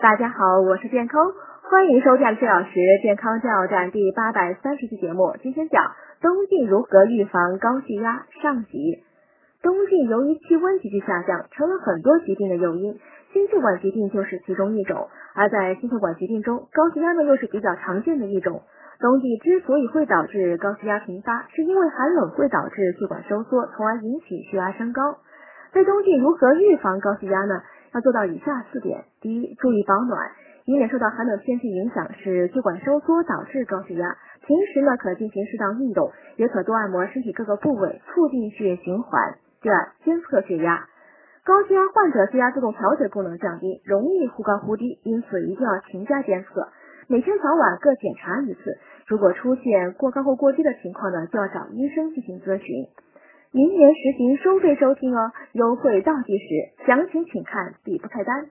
大家好，我是健康，欢迎收看四小时健康加油站第八百三十期节目。今天讲冬季如何预防高血压上集。冬季由于气温急剧下降，成了很多疾病的诱因，心血管疾病就是其中一种。而在心血管疾病中，高血压呢又是比较常见的一种。冬季之所以会导致高血压频发，是因为寒冷会导致血管收缩，从而引起血压升高。在冬季如何预防高血压呢？要做到以下四点：第一，注意保暖，以免受到寒冷天气影响，使血管收缩导致高血压。平时呢，可进行适当运动，也可多按摩身体各个部位，促进血液循环。第二，监测血压。高血压患者血压自动调节功能降低，容易忽高忽低，因此一定要勤加监测，每天早晚各检查一次。如果出现过高或过低的情况呢，就要找医生进行咨询。明年实行收费收听哦，优惠倒计时，详情请看底部菜单。